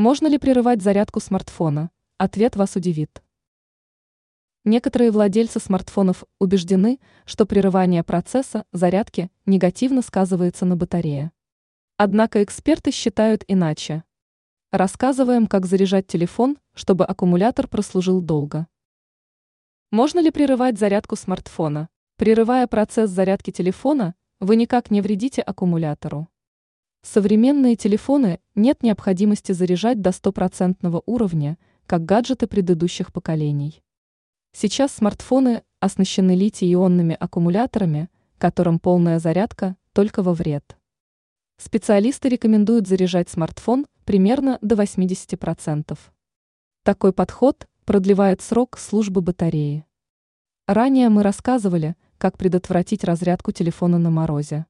Можно ли прерывать зарядку смартфона? Ответ вас удивит. Некоторые владельцы смартфонов убеждены, что прерывание процесса зарядки негативно сказывается на батарее. Однако эксперты считают иначе. Рассказываем, как заряжать телефон, чтобы аккумулятор прослужил долго. Можно ли прерывать зарядку смартфона? Прерывая процесс зарядки телефона, вы никак не вредите аккумулятору. Современные телефоны нет необходимости заряжать до стопроцентного уровня, как гаджеты предыдущих поколений. Сейчас смартфоны оснащены литий-ионными аккумуляторами, которым полная зарядка только во вред. Специалисты рекомендуют заряжать смартфон примерно до 80%. Такой подход продлевает срок службы батареи. Ранее мы рассказывали, как предотвратить разрядку телефона на морозе.